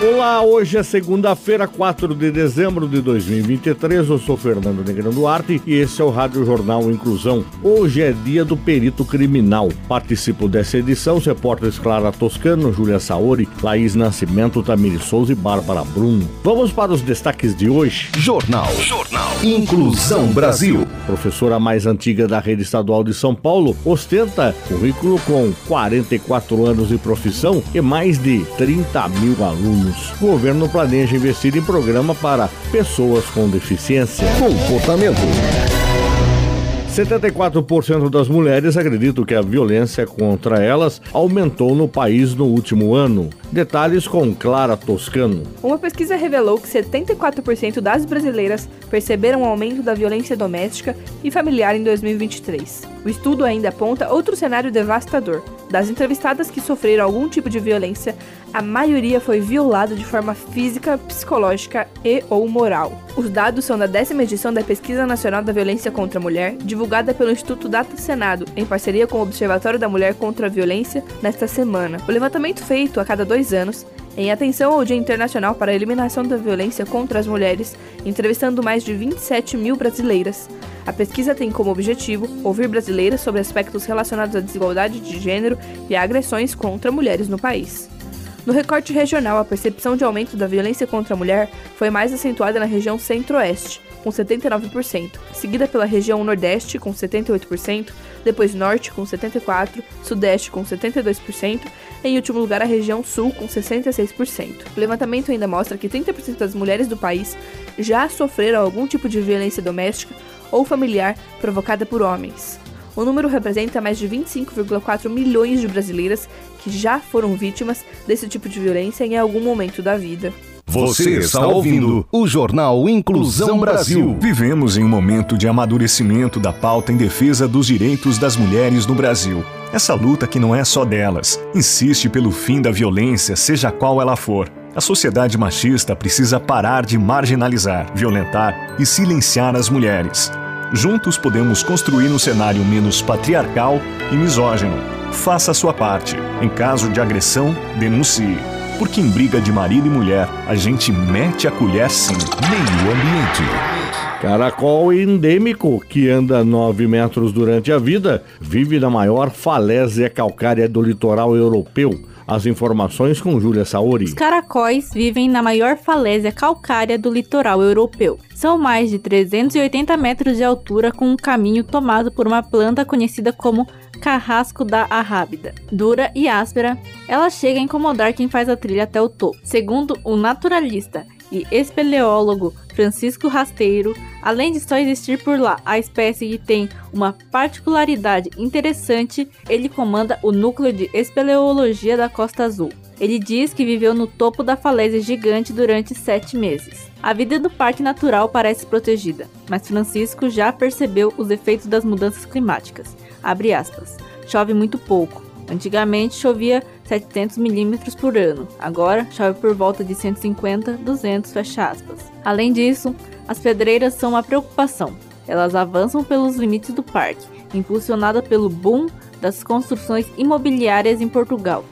Olá, hoje é segunda-feira, 4 de dezembro de 2023. Eu sou Fernando Negrão Duarte e esse é o Rádio Jornal Inclusão. Hoje é dia do perito criminal. Participo dessa edição os repórteres Clara Toscano, Júlia Saori, Laís Nascimento, Tamiri Souza e Bárbara Bruno. Vamos para os destaques de hoje. Jornal. Jornal. Inclusão Brasil. Professora mais antiga da rede estadual de São Paulo ostenta currículo com 44 anos de profissão e mais de 30 mil alunos anos. O governo planeja investir em programa para pessoas com deficiência. Comportamento. 74% das mulheres acreditam que a violência contra elas aumentou no país no último ano. Detalhes com Clara Toscano. Uma pesquisa revelou que 74% das brasileiras perceberam um aumento da violência doméstica e familiar em 2023. O estudo ainda aponta outro cenário devastador. Das entrevistadas que sofreram algum tipo de violência, a maioria foi violada de forma física, psicológica e ou moral. Os dados são da décima edição da Pesquisa Nacional da Violência contra a Mulher, divulgada pelo Instituto Data Senado, em parceria com o Observatório da Mulher contra a Violência, nesta semana. O levantamento feito a cada dois anos em atenção ao Dia Internacional para a Eliminação da Violência contra as Mulheres, entrevistando mais de 27 mil brasileiras. A pesquisa tem como objetivo ouvir brasileiras sobre aspectos relacionados à desigualdade de gênero e a agressões contra mulheres no país. No recorte regional, a percepção de aumento da violência contra a mulher foi mais acentuada na região centro-oeste, com 79%, seguida pela região Nordeste, com 78%, depois Norte, com 74%, Sudeste, com 72%, e em último lugar a região Sul, com 66%. O levantamento ainda mostra que 30% das mulheres do país já sofreram algum tipo de violência doméstica ou familiar provocada por homens. O número representa mais de 25,4 milhões de brasileiras que já foram vítimas desse tipo de violência em algum momento da vida. Você está ouvindo o Jornal Inclusão Brasil. Vivemos em um momento de amadurecimento da pauta em defesa dos direitos das mulheres no Brasil. Essa luta que não é só delas, insiste pelo fim da violência, seja qual ela for. A sociedade machista precisa parar de marginalizar, violentar e silenciar as mulheres. Juntos podemos construir um cenário menos patriarcal e misógino. Faça a sua parte. Em caso de agressão, denuncie. Porque em briga de marido e mulher, a gente mete a colher sim. Meio ambiente. Caracol endêmico, que anda 9 metros durante a vida, vive na maior falésia calcária do litoral europeu. As informações com Júlia Saori. Os caracóis vivem na maior falésia calcária do litoral europeu. São mais de 380 metros de altura com um caminho tomado por uma planta conhecida como carrasco da arrábida. Dura e áspera, ela chega a incomodar quem faz a trilha até o topo. Segundo o naturalista e espeleólogo Francisco Rasteiro, além de só existir por lá a espécie que tem uma particularidade interessante, ele comanda o núcleo de espeleologia da Costa Azul. Ele diz que viveu no topo da falésia gigante durante sete meses. A vida do parque natural parece protegida, mas Francisco já percebeu os efeitos das mudanças climáticas. Chove muito pouco. Antigamente chovia 700 milímetros por ano. Agora chove por volta de 150, 200, fecha aspas. Além disso, as pedreiras são uma preocupação. Elas avançam pelos limites do parque, impulsionada pelo boom das construções imobiliárias em Portugal.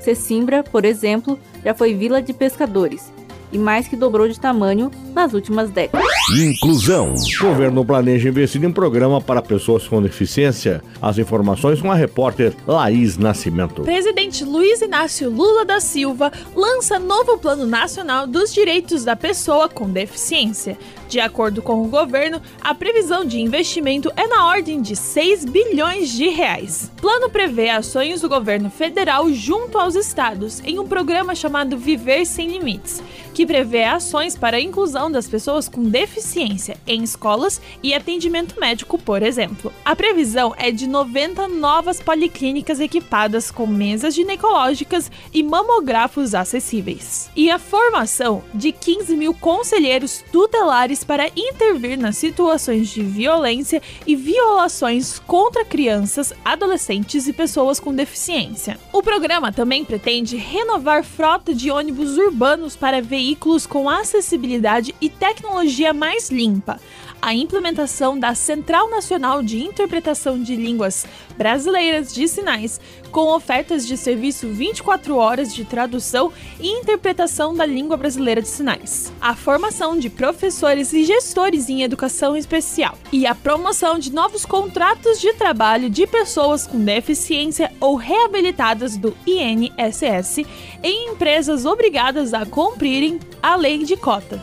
Sesimbra, por exemplo, já foi vila de pescadores e mais que dobrou de tamanho nas últimas décadas. Inclusão. O governo planeja investir em programa para pessoas com deficiência. As informações com a repórter Laís Nascimento. Presidente Luiz Inácio Lula da Silva lança novo Plano Nacional dos Direitos da Pessoa com Deficiência. De acordo com o governo, a previsão de investimento é na ordem de 6 bilhões de reais. O plano prevê ações do governo federal junto aos estados em um programa chamado Viver Sem Limites, que prevê ações para a inclusão das pessoas com deficiência em escolas e atendimento médico, por exemplo. A previsão é de 90 novas policlínicas equipadas com mesas ginecológicas e mamógrafos acessíveis. E a formação de 15 mil conselheiros tutelares para intervir nas situações de violência e violações contra crianças, adolescentes e pessoas com deficiência. O programa também pretende renovar frota de ônibus urbanos para veículos com acessibilidade e tecnologia mais limpa, a implementação da Central Nacional de Interpretação de Línguas Brasileiras de Sinais, com ofertas de serviço 24 horas de tradução e interpretação da língua brasileira de sinais, a formação de professores e gestores em educação especial e a promoção de novos contratos de trabalho de pessoas com deficiência ou reabilitadas do INSS em empresas obrigadas a cumprirem a lei de cotas.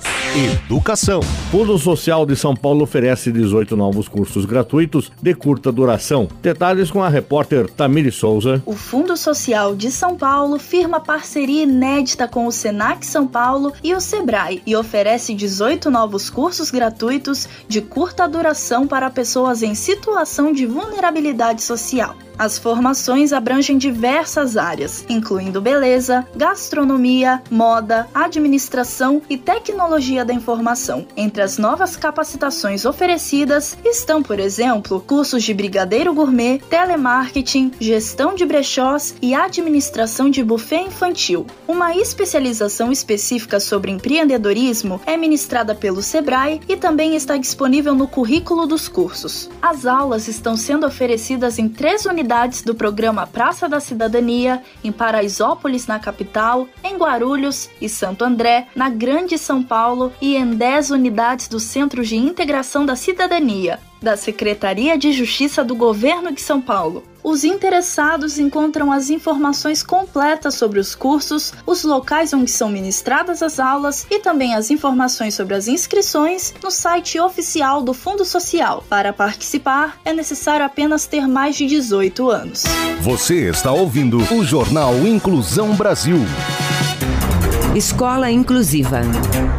Educação. Fundo Social de São Paulo oferece 18 novos cursos gratuitos de curta duração. Detalhes com a repórter Tamiri Souza. O Fundo Social de São Paulo firma parceria inédita com o Senac São Paulo e o Sebrae e oferece 18 novos cursos gratuitos de curta duração para pessoas em situação de vulnerabilidade social. As formações abrangem diversas áreas, incluindo beleza, gastronomia, moda, administração e tecnologia da informação. Entre as novas capacitações oferecidas estão, por exemplo, cursos de brigadeiro gourmet, telemarketing, gestão de brechós e administração de buffet infantil. Uma especialização específica sobre empreendedorismo é ministrada pelo Sebrae e também está disponível no currículo dos cursos. As aulas estão sendo oferecidas em três unidades unidades do programa Praça da Cidadania, em Paraisópolis, na capital, em Guarulhos e Santo André, na Grande São Paulo, e em 10 unidades do Centro de Integração da Cidadania, da Secretaria de Justiça do Governo de São Paulo. Os interessados encontram as informações completas sobre os cursos, os locais onde são ministradas as aulas e também as informações sobre as inscrições no site oficial do Fundo Social. Para participar, é necessário apenas ter mais de 18 anos. Você está ouvindo o Jornal Inclusão Brasil. Escola Inclusiva.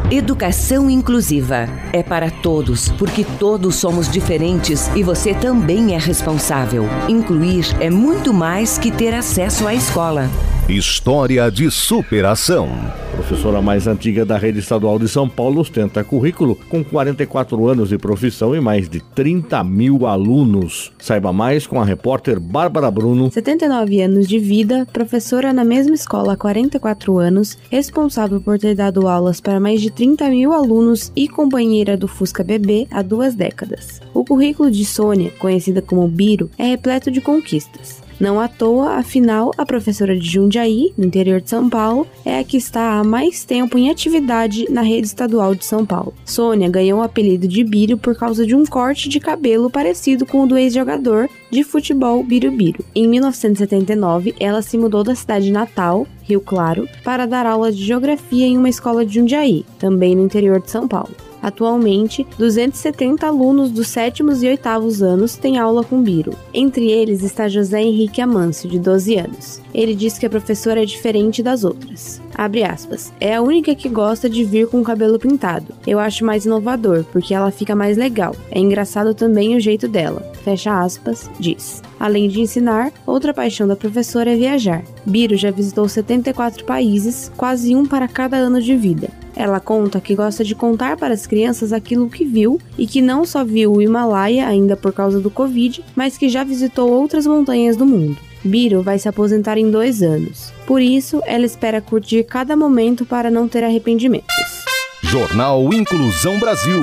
Educação inclusiva. É para todos, porque todos somos diferentes e você também é responsável. Incluir é muito mais que ter acesso à escola. História de superação. Professora mais antiga da rede estadual de São Paulo ostenta currículo com 44 anos de profissão e mais de 30 mil alunos. Saiba mais com a repórter Bárbara Bruno. 79 anos de vida, professora na mesma escola há 44 anos, responsável por ter dado aulas para mais de 30 mil alunos e companheira do Fusca Bebê há duas décadas. O currículo de Sônia, conhecida como Biro, é repleto de conquistas. Não à toa, afinal, a professora de Jundiaí, no interior de São Paulo, é a que está há mais tempo em atividade na rede estadual de São Paulo. Sônia ganhou o apelido de Biro por causa de um corte de cabelo parecido com o do ex-jogador de futebol Birubiru. Em 1979, ela se mudou da cidade natal, Rio Claro, para dar aula de geografia em uma escola de Jundiaí, também no interior de São Paulo. Atualmente, 270 alunos dos sétimos e oitavos anos têm aula com Biro. Entre eles está José Henrique Amâncio, de 12 anos. Ele diz que a professora é diferente das outras. Abre aspas. É a única que gosta de vir com o cabelo pintado. Eu acho mais inovador, porque ela fica mais legal. É engraçado também o jeito dela. Fecha aspas, diz. Além de ensinar, outra paixão da professora é viajar. Biro já visitou 74 países, quase um para cada ano de vida. Ela conta que gosta de contar para as crianças aquilo que viu e que não só viu o Himalaia ainda por causa do Covid, mas que já visitou outras montanhas do mundo. Biro vai se aposentar em dois anos. Por isso, ela espera curtir cada momento para não ter arrependimentos. Jornal Inclusão Brasil.